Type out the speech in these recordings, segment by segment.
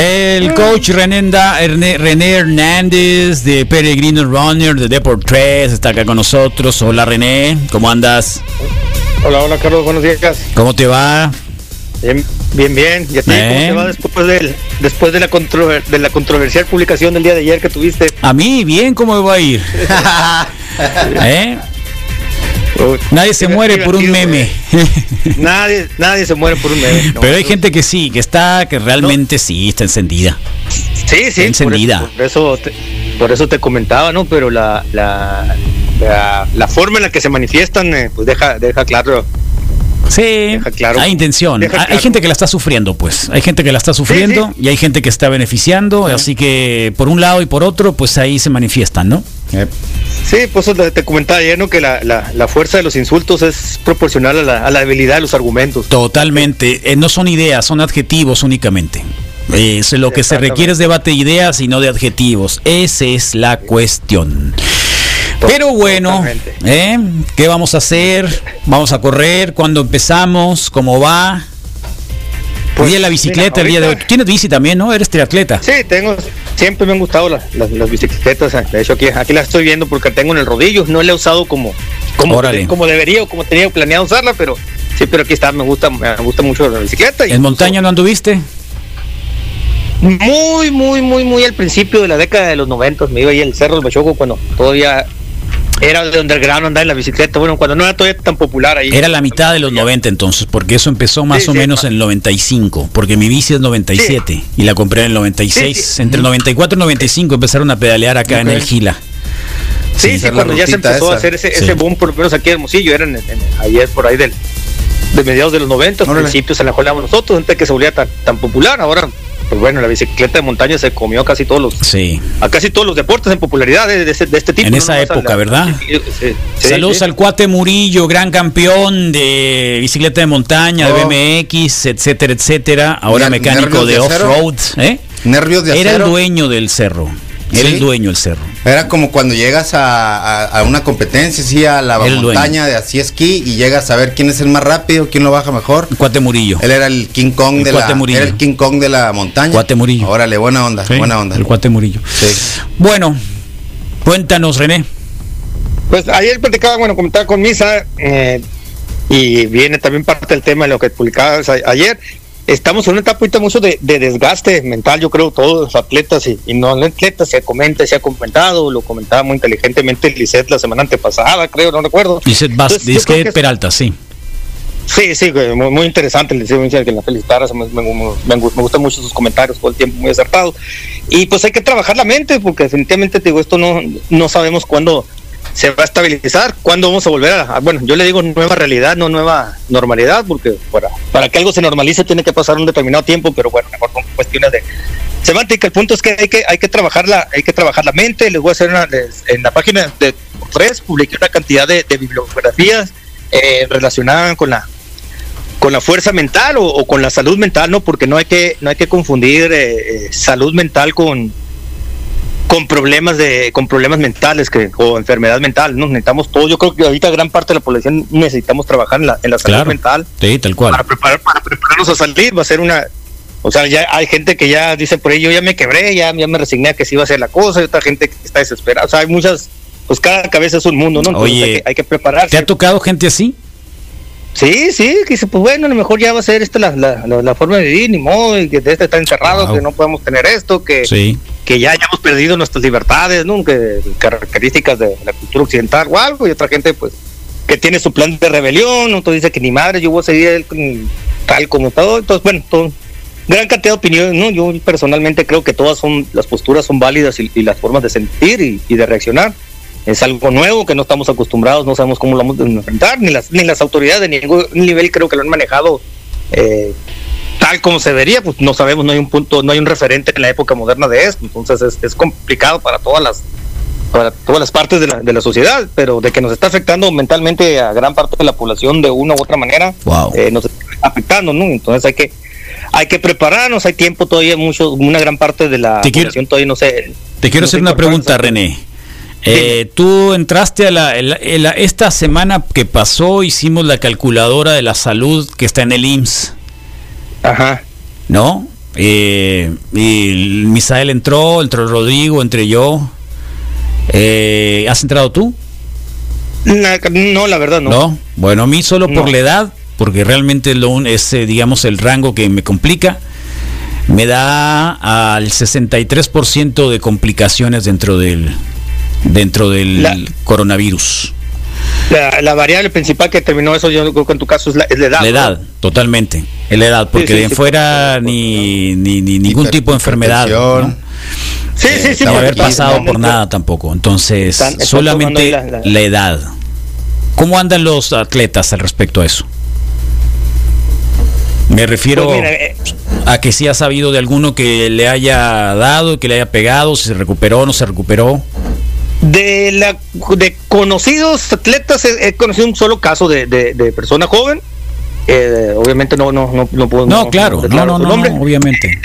El coach René, René Hernández de Peregrino Runner de Deport 3 está acá con nosotros. Hola René, ¿cómo andas? Hola, hola Carlos, buenos días. ¿Cómo te va? Bien, bien, bien. ¿Y a ti cómo te va después, del, después de, la de la controversial publicación del día de ayer que tuviste? A mí, bien, ¿cómo me va a ir? ¿Eh? Nadie se muere por un meme. nadie, nadie se muere por un meme. Pero hay gente que sí, que está, que realmente sí, está encendida. Sí, sí. encendida. Por eso, te, por eso te comentaba, ¿no? Pero la, la, la, forma en la que se manifiestan, eh, pues deja, deja claro Sí, claro, hay intención. Hay gente que la está sufriendo, pues. Hay gente que la está sufriendo y hay gente que está beneficiando. Así que por un lado y por otro, pues ahí se manifiestan, ¿no? Sí, pues te comentaba ayer, ¿no? Que la, la, fuerza de los insultos es proporcional a la, a la habilidad de los argumentos. Totalmente. Eh, no son ideas, son adjetivos únicamente. Es lo que se requiere es debate de ideas y no de adjetivos. Esa es la cuestión. Pero bueno, ¿eh? ¿qué vamos a hacer? ¿Vamos a correr? ¿Cuándo empezamos? ¿Cómo va? Pues, en la bicicleta el día de hoy. ¿Tienes bici también, no? Eres triatleta. Sí, tengo. Siempre me han gustado las, las, bicicletas. De hecho, aquí, aquí las estoy viendo porque tengo en el rodillo. No la he usado como, como, como debería o como tenía planeado usarla, pero sí, pero aquí está. Me gusta, me gusta mucho la bicicleta. ¿En montaña no anduviste? Muy, muy, muy, muy al principio de la década de los noventos. Me iba ahí al Cerro del Bachoco cuando todavía era de underground andar en la bicicleta, bueno, cuando no era todavía tan popular ahí. Era la mitad de los 90 entonces, porque eso empezó más o menos en el 95, porque mi bici es 97 y la compré en el 96. Entre el 94 y el 95 empezaron a pedalear acá en el Gila. Sí, sí, cuando ya se empezó a hacer ese, ese boom, por lo menos aquí en Hermosillo, eran en, ayer por ahí del, de mediados de los 90, al principio se la jolamos nosotros, antes que se volvía tan, tan popular, ahora pues bueno, la bicicleta de montaña se comió casi todos los sí. a casi todos los deportes en popularidad de, este, tipo. En esa época, ¿verdad? Saludos al cuate Murillo, gran campeón de bicicleta de montaña, de oh. BMX, etcétera, etcétera. Ahora mecánico de off-road. ¿eh? Nervios de Era el dueño del cerro. Era el dueño el cerro. Era como cuando llegas a, una competencia, sí, a la montaña de así esquí y llegas a ver quién es el más rápido, quién lo baja mejor. Cuate Murillo. Él era el King Kong de la era el King Kong de la montaña. Cuate Murillo. Órale, buena onda, buena onda. El Cuate Murillo. Bueno, cuéntanos, René. Pues ayer platicaba, bueno, comentaba con Misa eh, y viene también parte del tema de lo que publicabas ayer estamos en una etapa mucho de, desgaste mental, yo creo, todos los atletas y, no atletas, se comenta, se ha comentado, lo comentaba muy inteligentemente Lisset la semana antepasada, creo, no recuerdo. Lisset Peralta, sí. Sí, sí, muy, muy interesante, le decía que la felicitara, me, me, gustan mucho sus comentarios, todo el tiempo muy acertados. Y pues hay que trabajar la mente, porque definitivamente, te digo, esto no, no sabemos cuándo se va a estabilizar. ¿Cuándo vamos a volver a, bueno, yo le digo nueva realidad, no nueva normalidad, porque para, para que algo se normalice tiene que pasar un determinado tiempo, pero bueno, mejor con cuestiones de semántica. El punto es que hay que, hay que trabajar la, hay que trabajar la mente. Les voy a hacer una, en la página de tres publiqué una cantidad de, bibliografías eh, relacionadas con la con la fuerza mental o, con la salud mental, no, porque no hay que no hay que confundir eh, eh, salud mental con con problemas de con problemas mentales que o enfermedad mental no necesitamos todo yo creo que ahorita gran parte de la población necesitamos trabajar en la, en la salud mental. Sí tal cual. Para preparar para prepararnos a salir va a ser una o sea ya hay gente que ya dice por ahí yo ya me quebré ya, ya me resigné a que sí iba a ser la cosa y otra gente que está desesperada. O sea hay muchas pues cada cabeza es un mundo no Entonces Oye, hay que, prepararse. te ha tocado gente así Sí, sí, que dice, pues bueno, a lo mejor ya va a ser esta la, la, la, forma de vivir, ni modo, y que este está encerrado, que no podemos tener esto, que, que ya hayamos perdido nuestras libertades, ¿no? Que, características de la cultura occidental o algo, y otra gente, pues, que tiene su plan de rebelión, otro dice que ni madre, yo voy a seguir tal como todo, entonces, bueno, todo, gran cantidad de opiniones, ¿no? Yo personalmente creo que todas son, las posturas son válidas y, las formas de sentir y, y de reaccionar es algo nuevo que no estamos acostumbrados, no sabemos cómo lo vamos a enfrentar, ni las, ni las autoridades de ningún nivel creo que lo han manejado eh, tal como se debería, pues no sabemos, no hay un punto, no hay un referente en la época moderna de esto, entonces es, complicado para todas las para todas las partes de la, de la sociedad, pero de que nos está afectando mentalmente a gran parte de la población de una u otra manera, eh, nos está afectando, ¿no? Entonces hay que hay que prepararnos, hay tiempo todavía mucho, una gran parte de la población todavía no sé. Te quiero hacer una pregunta, René. Eh, tú entraste a la, esta semana que pasó, hicimos la calculadora de la salud que está en el IMSS. Ajá. ¿No? Eh, y Misael entró, entró Rodrigo, entré yo. Eh, ¿Has entrado tú? No, la verdad no. No, bueno, a mí solo por la edad, porque realmente lo, es, eh, digamos, el rango que me complica, me da al 63% de complicaciones dentro del, dentro del coronavirus. La, variable principal que terminó eso, yo creo que en tu caso es la, edad. La edad, totalmente. Es la edad, porque de fuera ni, ni, ningún tipo de enfermedad. Sí, sí, sí. No haber pasado por nada tampoco. Entonces, solamente la, edad. ¿Cómo andan los atletas al respecto a eso? Me refiero pues eh, a que si ha sabido de alguno que le haya dado, que le haya pegado, si se recuperó o no se recuperó. De la de conocidos atletas he, conocido un solo caso de, de, persona joven. Eh, obviamente no no no no puedo no, claro no no no, obviamente.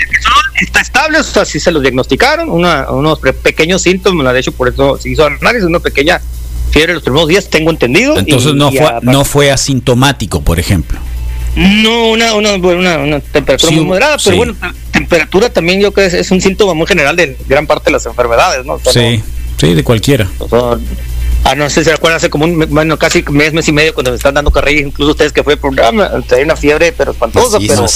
Está estable o sea sí se lo diagnosticaron unos pequeños síntomas de hecho por eso se hizo análisis una pequeña fiebre los primeros días tengo entendido entonces no fue no fue asintomático por ejemplo. No una una, una, temperatura muy moderada pero bueno temperatura también yo creo que es, un síntoma muy general de gran parte de las enfermedades no sí Sí, de cualquiera. ah, no sé si se acuerdan hace como un, bueno, casi mes, mes y medio cuando me están dando carrilla, incluso ustedes que fue el programa, traía una fiebre pero espantosa. Pero...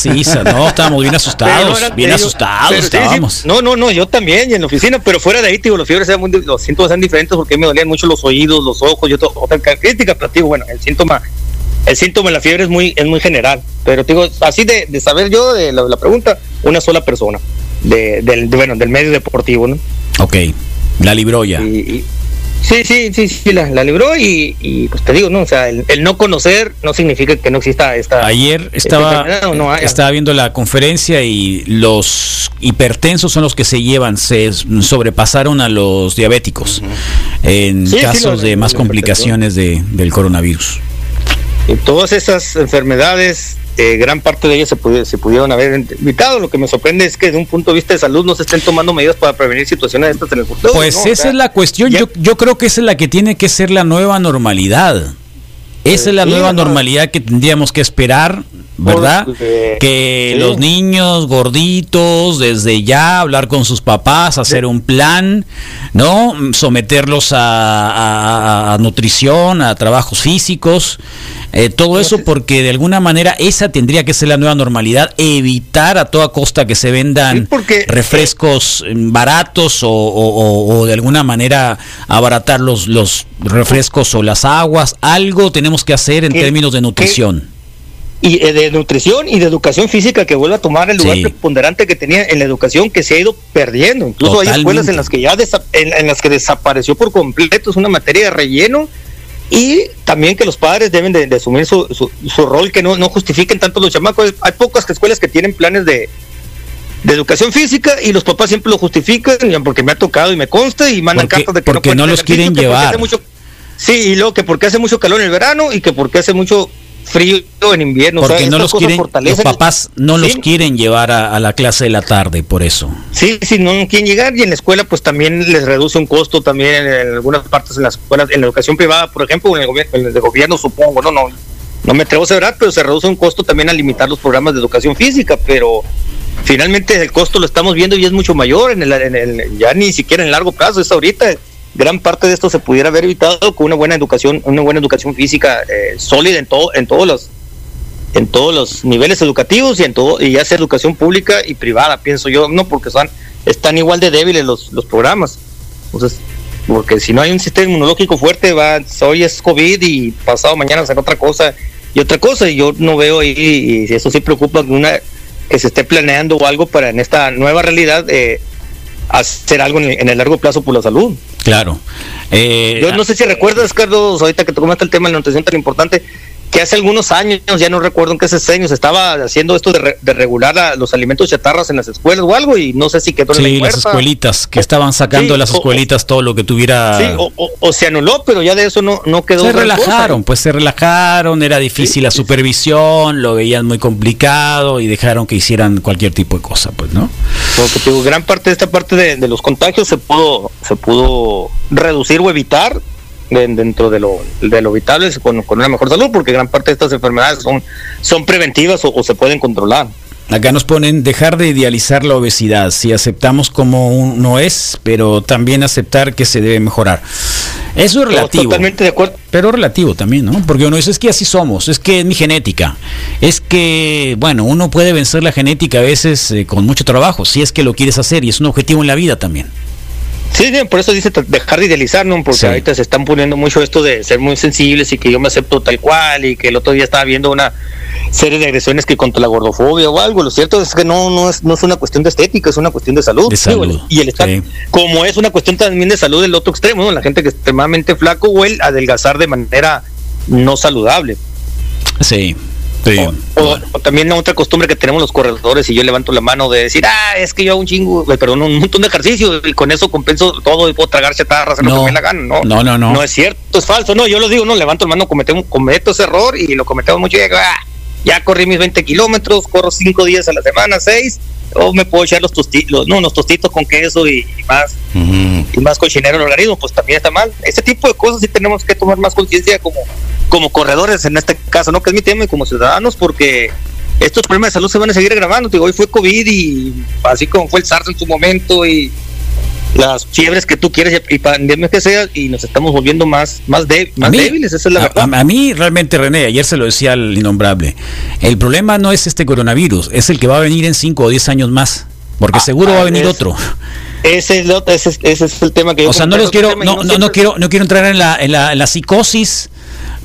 no, estábamos bien asustados, bien asustados estábamos. no, no, no, yo también, y en la oficina, pero fuera de ahí, digo, los fiebres eran muy, los síntomas eran diferentes porque me dolían mucho los oídos, los ojos, yo otra característica, pero digo, bueno, el síntoma, el síntoma de la fiebre es muy, es muy general, pero digo, así de, de saber yo de la, pregunta, una sola persona, de, del, bueno, del medio deportivo, ¿no? Ok. La libró ya. sí, sí, sí, sí, la, la libró y, pues te digo, ¿no? O sea, el, no conocer no significa que no exista esta... Ayer estaba, estaba viendo la conferencia y los hipertensos son los que se llevan, se sobrepasaron a los diabéticos en casos de más complicaciones de, del coronavirus. Y todas esas enfermedades eh, gran parte de ellas se, se pudieron haber evitado. Lo que me sorprende es que desde un punto de vista de salud no se estén tomando medidas para prevenir situaciones de estas en el futuro. Pues esa es la cuestión. Yo, yo creo que esa es la que tiene que ser la nueva normalidad. Esa es la nueva normalidad que tendríamos que esperar, ¿verdad? que los niños gorditos, desde ya, hablar con sus papás, hacer un plan, ¿no? Someterlos a, a nutrición, a trabajos físicos eh, todo eso porque de alguna manera esa tendría que ser la nueva normalidad, evitar a toda costa que se vendan refrescos mm, baratos o, de alguna manera abaratar los, los refrescos o las aguas, algo tenemos que hacer en términos de nutrición. Y eh, de nutrición y de educación física que vuelva a tomar el lugar preponderante que tenía en la educación que se ha ido perdiendo. Incluso hay escuelas en las que ya en, las que desapareció por completo, es una materia de relleno y también que los padres deben de, asumir su, su, rol, que no, no justifiquen tanto los chamacos. Hay pocas escuelas que tienen planes de, de educación física y los papás siempre lo justifican porque me ha tocado y me consta y mandan cartas de que porque no, los quieren llevar. sí, y luego que porque hace mucho calor en el verano y que porque hace mucho frío en invierno. Porque no los quieren, los papás no los quieren llevar a, la clase de la tarde, por eso. Sí, sí, no quieren llegar y en la escuela pues también les reduce un costo también en, algunas partes en las escuelas, en la educación privada, por ejemplo, en el, gobierno, en el gobierno supongo, no, no, no me atrevo a asegurar, pero se reduce un costo también a limitar los programas de educación física, pero finalmente el costo lo estamos viendo y es mucho mayor, en el, en el ya ni siquiera en largo plazo, es ahorita gran parte de esto se pudiera haber evitado con una buena educación, una buena educación física eh, sólida en todo, en todos los, en todos los niveles educativos y en todo, y ya sea educación pública y privada, pienso yo, no porque están igual de débiles los, los programas. Entonces, porque si no hay un sistema inmunológico fuerte, va, hoy es COVID y pasado mañana será otra cosa y otra cosa, y yo no veo ahí, y eso sí preocupa una, que se esté planeando algo para en esta nueva realidad eh, hacer algo en el, largo plazo por la salud. Claro. Eh, Yo no sé si recuerdas, Carlos, ahorita que tomaste el tema de la nutrición tan importante, que hace algunos años, ya no recuerdo en qué años, estaba haciendo esto de, regular los alimentos chatarras en las escuelas o algo, y no sé si quedó en la las escuelitas, que estaban sacando de las escuelitas todo lo que tuviera... Sí, o, se anuló, pero ya de eso no, no quedó... Se relajaron, pues se relajaron, era difícil la supervisión, lo veían muy complicado y dejaron que hicieran cualquier tipo de cosa, pues, ¿no? Porque gran parte de esta parte de, de los contagios se pudo, se pudo reducir o evitar dentro de lo, de lo con, con, una mejor salud, porque gran parte de estas enfermedades son, son preventivas o, se pueden controlar. acá nos ponen dejar de idealizar la obesidad, si aceptamos como uno es, pero también aceptar que se debe mejorar. Eso es relativo. totalmente de acuerdo. Pero relativo también, ¿no? Porque uno dice, es que así somos, es que es mi genética. Es que, bueno, uno puede vencer la genética a veces eh, con mucho trabajo, si es que lo quieres hacer, y es un objetivo en la vida también. Sí, por eso dice dejar de idealizar, ¿no? Porque ahorita se están poniendo mucho esto de ser muy sensibles y que yo me acepto tal cual y que el otro día estaba viendo una serie de agresiones que contra la gordofobia o algo. Lo cierto es que no, no, es, no es una cuestión de estética, es una cuestión de salud. y el estar, como es una cuestión también de salud del otro extremo, ¿no? La gente que es extremadamente flaco o el adelgazar de manera no saludable. Sí. O, también otra costumbre que tenemos los corredores y yo levanto la mano de decir, ah, es que yo hago un chingo, perdón, un montón de ejercicio y con eso compenso todo y puedo tragar chatarras, no, lo que me la gana. No, no, no, no. No es cierto, es falso. No, yo lo digo, no, levanto la mano, cometemos, cometo ese error y lo cometemos mucho y digo, ah, ya corrí mis 20 kilómetros, corro 5 días a la semana, 6, o me puedo echar los tostitos, no, unos tostitos con queso y, más, y más cochinero en el organismo, pues también está mal. Ese tipo de cosas sí tenemos que tomar más conciencia como, como corredores en este caso, ¿no? Que es mi tema y como ciudadanos, porque estos problemas de salud se van a seguir grabando. Digo, hoy fue COVID y así como fue el SARS en su momento y las fiebres que tú quieres y pandemias que sea y nos estamos volviendo más más, más débiles, esa es la verdad. A, mí realmente René, ayer se lo decía al innombrable, el problema no es este coronavirus, es el que va a venir en 5 o 10 años más, porque ah, seguro va a venir otro. Ese es, ese, ese es, el tema que yo O sea, no les quiero no, no, quiero no quiero entrar en la, en la, en la psicosis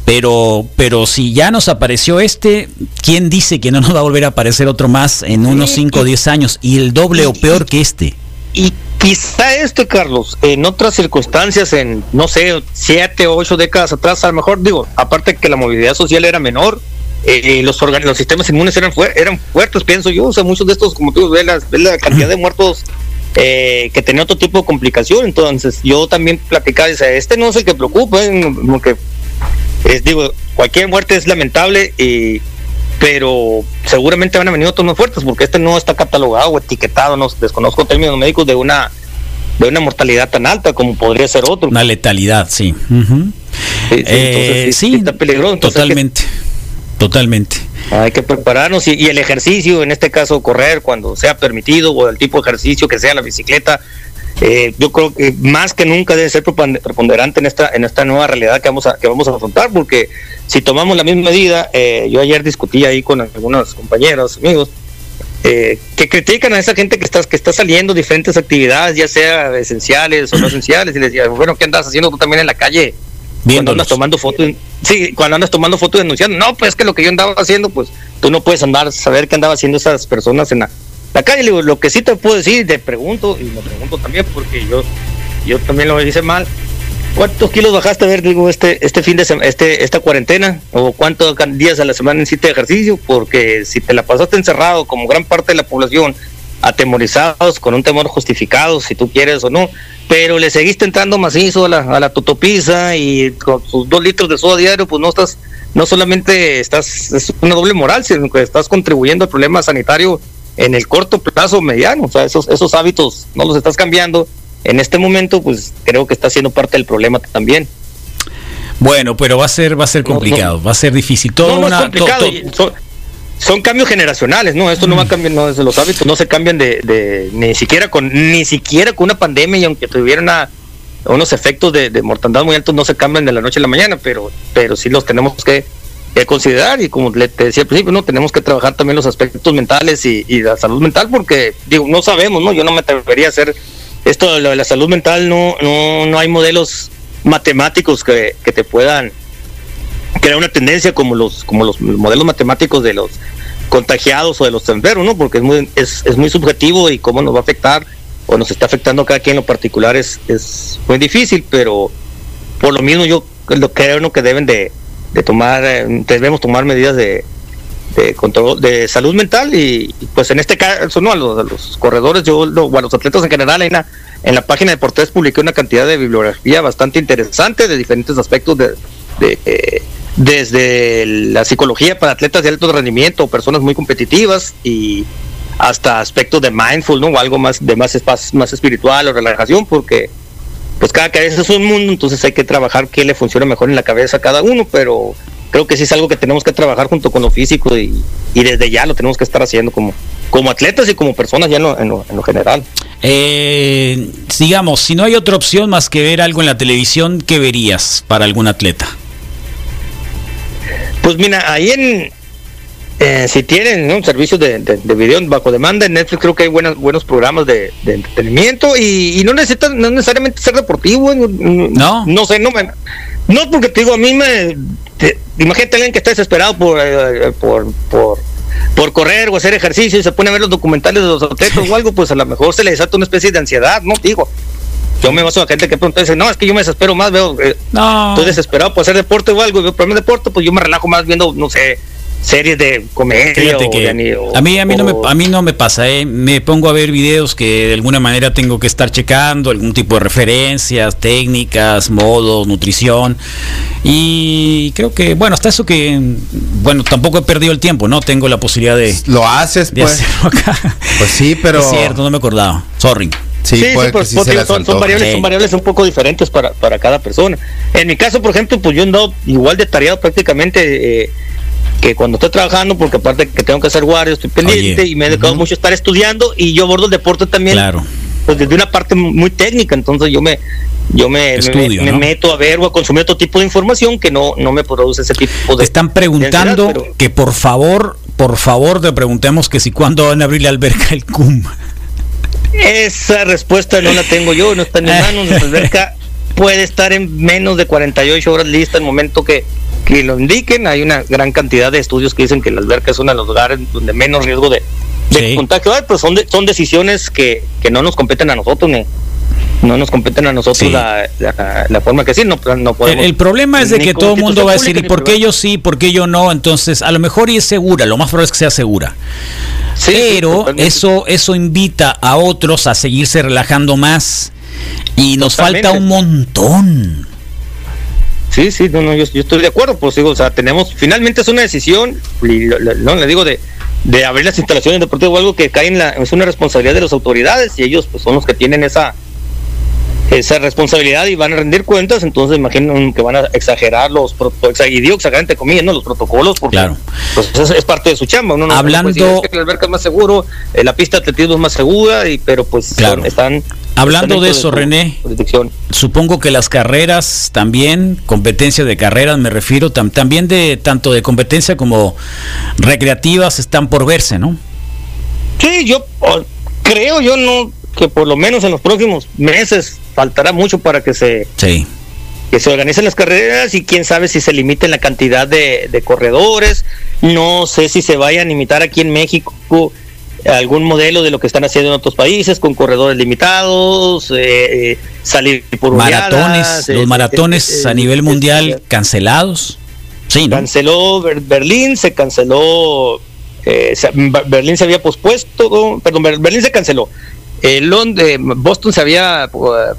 pero, pero si ya nos apareció este, ¿quién dice que no nos va a volver a aparecer otro más en unos 5 o 10 años? Y el doble o peor que este. Y quizá este, Carlos, en otras circunstancias, en, no sé, 7 o 8 décadas atrás, a lo mejor, digo, aparte que la movilidad social era menor, eh, los, los sistemas inmunes eran, eran fuertes, pienso yo. O sea, muchos de estos, como tú ves, la, la cantidad de muertos eh, que tenía otro tipo de complicación. Entonces, yo también platicaba, dice, este no es el que preocupa, como que es, digo, cualquier muerte es lamentable, y, pero seguramente van a venir otros más fuertes porque este no está catalogado o etiquetado, no desconozco términos médicos de una de una mortalidad tan alta como podría ser otro. Una letalidad, sí. sí, eh, está peligroso. totalmente, totalmente. Hay que prepararnos y, el ejercicio, en este caso correr cuando sea permitido o el tipo de ejercicio que sea la bicicleta, eh, yo creo que más que nunca debe ser preponderante en esta en esta nueva realidad que vamos a que vamos a afrontar porque si tomamos la misma medida eh, yo ayer discutí ahí con algunos compañeros amigos eh, que critican a esa gente que está que está saliendo diferentes actividades ya sea esenciales o no esenciales y les decía bueno qué andas haciendo tú también en la calle cuando andas tomando fotos sí cuando andas tomando fotos denunciando. No pues que lo que yo andaba haciendo pues tú no puedes andar saber qué andaba haciendo esas personas en la la calle, lo que sí te puedo decir, te pregunto, y me pregunto también, porque yo, yo también lo hice mal. ¿Cuántos kilos bajaste a ver, digo, este, este fin de semana, este, esta cuarentena? ¿O cuántos días a la semana hiciste ejercicio? Porque si te la pasaste encerrado, como gran parte de la población, atemorizados, con un temor justificado, si tú quieres o no, pero le seguiste entrando macizo a la, a la tutopiza y con sus dos litros de soda diario, pues no estás, no solamente estás, es una doble moral, sino que estás contribuyendo al problema sanitario en el corto plazo mediano. O sea, esos, esos hábitos no los estás cambiando. En este momento, pues creo que está siendo parte del problema también. Bueno, pero va a ser, va a ser complicado, va a ser difícil. Todo son, cambios generacionales, ¿no? Esto no va a cambiar, no, los hábitos no se cambian de, de, ni siquiera con, ni siquiera con una pandemia y aunque tuvieran unos efectos de, de mortandad muy altos no se cambian de la noche a la mañana, pero, pero sí los tenemos que que considerar y como le te decía al principio, no tenemos que trabajar también los aspectos mentales y, la salud mental porque digo, no sabemos, ¿no? Yo no me atrevería a hacer esto de la salud mental, no no no hay modelos matemáticos que, que te puedan crear una tendencia como los como los modelos matemáticos de los contagiados o de los enfermos, ¿no? Porque es muy es, es muy subjetivo y cómo nos va a afectar o nos está afectando a cada quien en lo particular es, es muy difícil, pero por lo mismo yo lo creo que deben de de tomar, eh, debemos tomar medidas de, de control de salud mental y, pues en este caso no a los, corredores yo o a los atletas en general en la, en la página de Portés publiqué una cantidad de bibliografía bastante interesante de diferentes aspectos de, eh, desde la psicología para atletas de alto rendimiento personas muy competitivas y hasta aspectos de mindful no o algo más de más más espiritual o relajación porque pues cada cabeza es un mundo, entonces hay que trabajar qué le funciona mejor en la cabeza a cada uno, pero creo que sí es algo que tenemos que trabajar junto con lo físico y, desde ya lo tenemos que estar haciendo como, como atletas y como personas ya en lo, en lo, general. Eh, digamos, si no hay otra opción más que ver algo en la televisión, ¿qué verías para algún atleta? Pues mira, ahí en, eh, si tienen un servicio de, de, video bajo demanda en Netflix, creo que hay buenos buenos programas de, entretenimiento y, no necesitan no necesariamente ser deportivo. No. No sé, no me. No, porque te digo, a mí me. imagínate a alguien que está desesperado por, eh, por, por por correr o hacer ejercicio y se pone a ver los documentales de los atletas o algo, pues a lo mejor se le desata una especie de ansiedad, ¿no? Digo, yo me baso a gente que pronto dice, no, es que yo me desespero más, veo, eh, estoy desesperado por hacer deporte o algo, y veo por deporte, pues yo me relajo más viendo, no sé, series de comedia a mí a mí no me a mí no me pasa ¿eh? me pongo a ver videos que de alguna manera tengo que estar checando algún tipo de referencias técnicas modos nutrición. Y creo que bueno hasta eso que bueno tampoco he perdido el tiempo no tengo la posibilidad de lo haces pues. pues sí pero es cierto no me acordaba sorry. Sí, sí, pues, son, variables, son variables un poco diferentes para, para cada persona. En mi caso, por ejemplo, pues yo he andado igual de tareado prácticamente eh, que cuando estoy trabajando, porque aparte que tengo que hacer guardia, estoy pendiente y me he dedicado mucho a estar estudiando y yo abordo el deporte también. Claro. Pues desde una parte muy técnica, entonces yo me yo me, me, meto a ver o a consumir otro tipo de información que no, no me produce ese tipo de... están preguntando que por favor, por favor te preguntemos que si cuándo van a abrir la alberca el CUM. Esa respuesta no la tengo yo, no está en mi mano, la alberca puede estar en menos de 48 horas lista el momento que, que lo indiquen. Hay una gran cantidad de estudios que dicen que la alberca es uno de los lugares donde menos riesgo de, contagio hay, pues son, son decisiones que, que no nos competen a nosotros ni, no nos competen a nosotros la, la, forma que sí, no, no podemos. El, problema es de que todo el mundo va a decir, ¿y por qué yo sí, por qué yo no? Entonces, a lo mejor y es segura, lo más probable es que sea segura. Pero eso, eso invita a otros a seguirse relajando más y nos falta un montón. Sí, sí, no, no, yo, estoy de acuerdo, pues digo, o sea, tenemos, finalmente es una decisión, no le digo de, de abrir las instalaciones deportivas o algo que cae en la, es una responsabilidad de las autoridades y ellos pues son los que tienen esa, esa responsabilidad y van a rendir cuentas, entonces imagino que van a exagerar los protocolos, y digo exagerante comillas, ¿no? Los protocolos, porque claro. pues, es, parte de su chamba. Uno Hablando... No que la alberca es más seguro, eh, la pista de atletismo es más segura, y, pero pues claro. están... Hablando de eso, René, supongo que las carreras también, competencia de carreras, me refiero también de tanto de competencia como recreativas están por verse, ¿no? Sí, yo creo, yo no que por lo menos en los próximos meses faltará mucho para que se que se organicen las carreras y quién sabe si se limite la cantidad de, corredores. No sé si se vayan a limitar aquí en México algún modelo de lo que están haciendo en otros países con corredores limitados eh, eh, salir por maratones los maratones a nivel mundial cancelados. Sí canceló Berlín se canceló eh, Berlín se había pospuesto perdón Berlín se canceló. El Londres, Boston se había eh,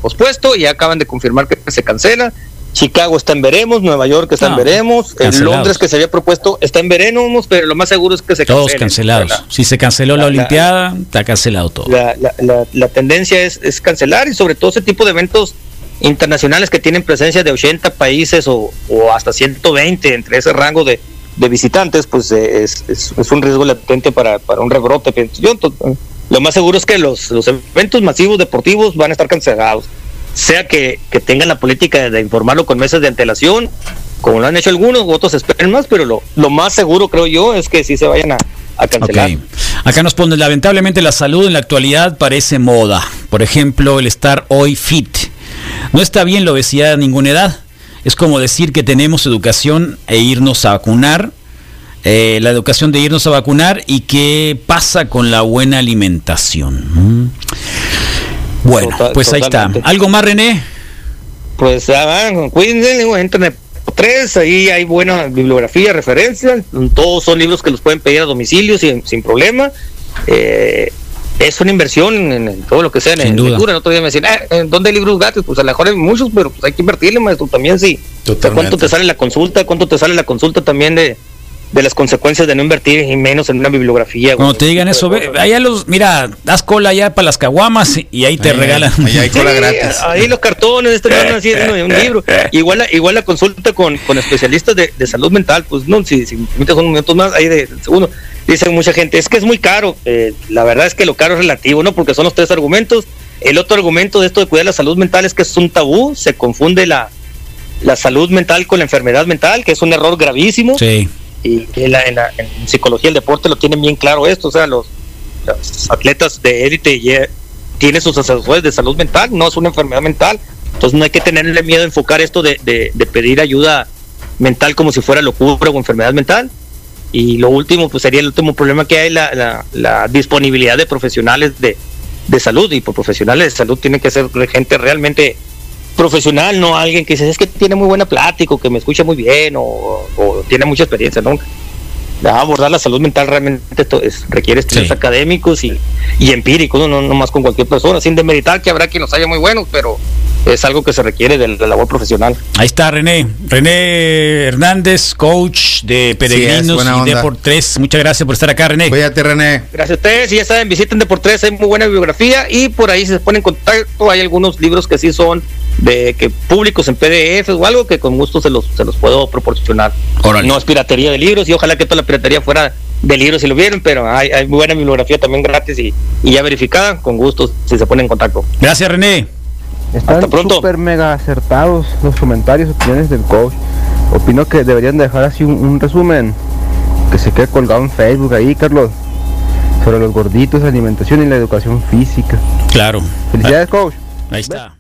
pospuesto y acaban de confirmar que se cancela. Chicago está en veremos, Nueva York está en veremos, el Londres que se había propuesto está en veremos, pero lo más seguro es que se Todos cancelados. si se canceló la, Olimpiada, está cancelado todo. La, tendencia es, es, cancelar y sobre todo ese tipo de eventos internacionales que tienen presencia de 80 países o, hasta 120 entre ese rango de, visitantes, pues eh, es, es, un riesgo latente para, para un rebrote. Yo, lo más seguro es que los, eventos masivos deportivos van a estar cancelados. Sea que, tengan la política de, informarlo con meses de antelación, como lo han hecho algunos, otros esperen más, pero lo, lo más seguro, creo yo, es que sí se vayan a, cancelar. Acá nos pone, lamentablemente la salud en la actualidad parece moda. Por ejemplo, el estar hoy fit. No está bien la obesidad a ninguna edad. Es como decir que tenemos educación e irnos a vacunar eh, la educación de irnos a vacunar y qué pasa con la buena alimentación. Bueno, pues ahí está. ¿Algo más, René? Pues ah, cuídense, entren tres, ahí hay buena bibliografía, referencias, todos son libros que los pueden pedir a domicilio sin, sin problema. Eh, es una inversión en, todo lo que sea, en lectura. No todavía me decían, ah, ¿dónde hay libros gratis? Pues a lo mejor hay muchos, pero pues hay que invertirle, maestro, también sí. ¿Cuánto te sale la consulta? ¿Cuánto te sale la consulta también de, de las consecuencias de no invertir y menos en una bibliografía. Cuando te digan eso, ve, allá los, mira, das cola allá para las caguamas y ahí te regalan. Ahí hay cola gratis. Ahí los cartones, no así un libro. Igual la, igual la consulta con, con especialistas de, de, salud mental, pues no, si, si me permites unos minutos más, ahí de segundo. Dice mucha gente, es que es muy caro. Eh, la verdad es que lo caro es relativo, ¿no? Porque son los tres argumentos. El otro argumento de esto de cuidar la salud mental es que es un tabú, se confunde la, la salud mental con la enfermedad mental, que es un error gravísimo. Sí y en, la, en, psicología del deporte lo tienen bien claro esto, o sea, los, atletas de élite tienen sus asesores de salud mental, no es una enfermedad mental, entonces no hay que tenerle miedo a enfocar esto de, de, pedir ayuda mental como si fuera locura o enfermedad mental. Y lo último, pues sería el último problema que hay, la, la, disponibilidad de profesionales de, de salud, y por profesionales de salud tienen que ser gente realmente profesional, no alguien que dice, es que tiene muy buena plática, o que me escucha muy bien, o, tiene mucha experiencia, ¿no? abordar la salud mental realmente esto es, requiere estudios académicos y, y empíricos, no, no más con cualquier persona, sin demeritar que habrá quien los haya muy buenos, pero es algo que se requiere de la labor profesional. Ahí está René, René Hernández, coach de Peregrinos y Deport 3. Muchas gracias por estar acá, René. Cuídate, René. Gracias a ustedes, y ya saben, visiten Deport 3, hay muy buena bibliografía y por ahí se ponen en contacto, hay algunos libros que sí son de que públicos en PDF o algo que con gusto se los, se los puedo proporcionar. No es piratería de libros y ojalá que toda la piratería fuera de libros si lo vieron, pero hay, hay muy buena bibliografía también gratis y, y ya verificada, con gusto si se ponen en contacto. Gracias René. Están súper mega acertados los comentarios, opiniones del coach. Opino que deberían dejar así un, resumen que se quede colgado en Facebook ahí, Carlos, sobre los gorditos, alimentación y la educación física. Claro. Felicidades, coach. Ahí está.